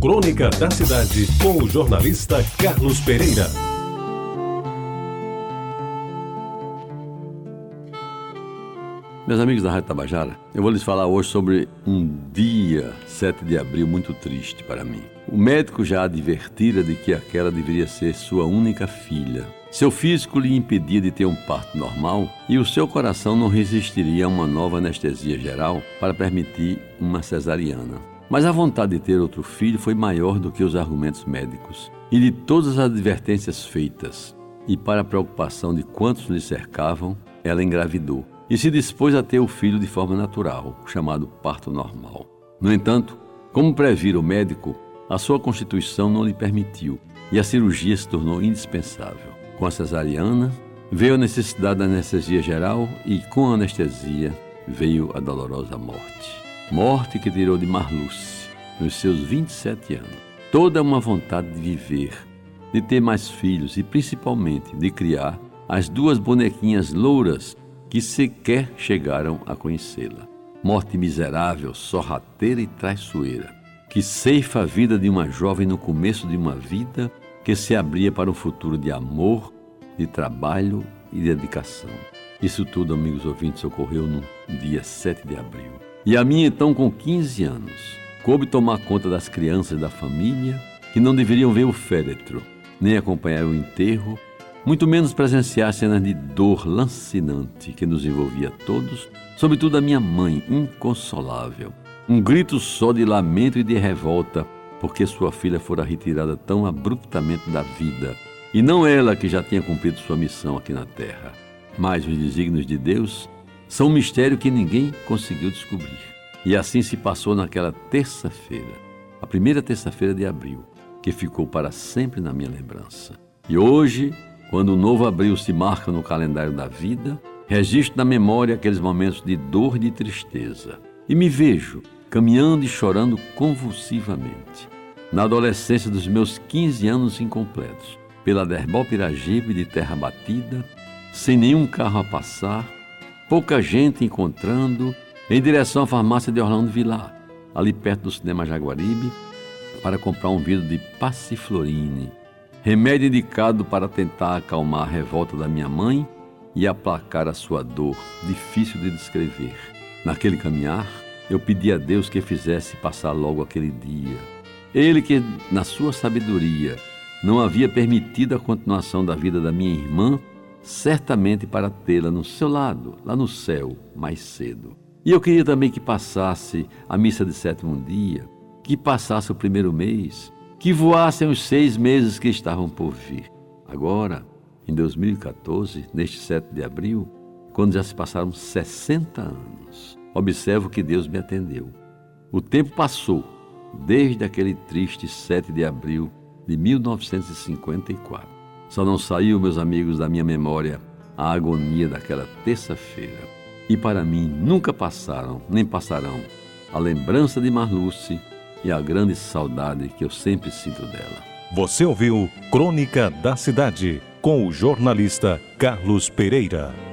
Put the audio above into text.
Crônica da Cidade, com o jornalista Carlos Pereira. Meus amigos da Rádio Tabajara, eu vou lhes falar hoje sobre um dia, 7 de abril, muito triste para mim. O médico já advertira de que aquela deveria ser sua única filha. Seu físico lhe impedia de ter um parto normal e o seu coração não resistiria a uma nova anestesia geral para permitir uma cesariana. Mas a vontade de ter outro filho foi maior do que os argumentos médicos e de todas as advertências feitas. E para a preocupação de quantos lhe cercavam, ela engravidou e se dispôs a ter o filho de forma natural, chamado parto normal. No entanto, como previra o médico, a sua constituição não lhe permitiu e a cirurgia se tornou indispensável. Com a cesariana, veio a necessidade da anestesia geral e, com a anestesia, veio a dolorosa morte morte que tirou de Marluce, nos seus 27 anos, toda uma vontade de viver, de ter mais filhos e principalmente de criar as duas bonequinhas louras que sequer chegaram a conhecê-la. Morte miserável, sorrateira e traiçoeira, que ceifa a vida de uma jovem no começo de uma vida que se abria para um futuro de amor, de trabalho e de dedicação. Isso tudo, amigos ouvintes, ocorreu no dia 7 de abril. E a minha, então, com 15 anos, coube tomar conta das crianças da família que não deveriam ver o féretro, nem acompanhar o enterro, muito menos presenciar cenas de dor lancinante que nos envolvia todos, sobretudo a minha mãe, inconsolável. Um grito só de lamento e de revolta, porque sua filha fora retirada tão abruptamente da vida, e não ela que já tinha cumprido sua missão aqui na terra. Mas os desígnios de Deus são um mistério que ninguém conseguiu descobrir. E assim se passou naquela terça-feira, a primeira terça-feira de abril, que ficou para sempre na minha lembrança. E hoje, quando o novo abril se marca no calendário da vida, registro na memória aqueles momentos de dor e de tristeza. E me vejo caminhando e chorando convulsivamente. Na adolescência dos meus 15 anos incompletos, pela Derbal Piragibe de terra batida, sem nenhum carro a passar, pouca gente encontrando, em direção à farmácia de Orlando Vilar, ali perto do cinema Jaguaribe, para comprar um vidro de passiflorine, remédio indicado para tentar acalmar a revolta da minha mãe e aplacar a sua dor, difícil de descrever. Naquele caminhar, eu pedi a Deus que fizesse passar logo aquele dia. Ele que, na sua sabedoria, não havia permitido a continuação da vida da minha irmã certamente para tê-la no seu lado, lá no céu, mais cedo. E eu queria também que passasse a missa de sétimo dia, que passasse o primeiro mês, que voassem os seis meses que estavam por vir. Agora, em 2014, neste 7 de abril, quando já se passaram 60 anos, observo que Deus me atendeu. O tempo passou desde aquele triste 7 de abril de 1954. Só não saiu, meus amigos, da minha memória a agonia daquela terça-feira. E para mim nunca passaram, nem passarão, a lembrança de Marluce e a grande saudade que eu sempre sinto dela. Você ouviu Crônica da Cidade com o jornalista Carlos Pereira.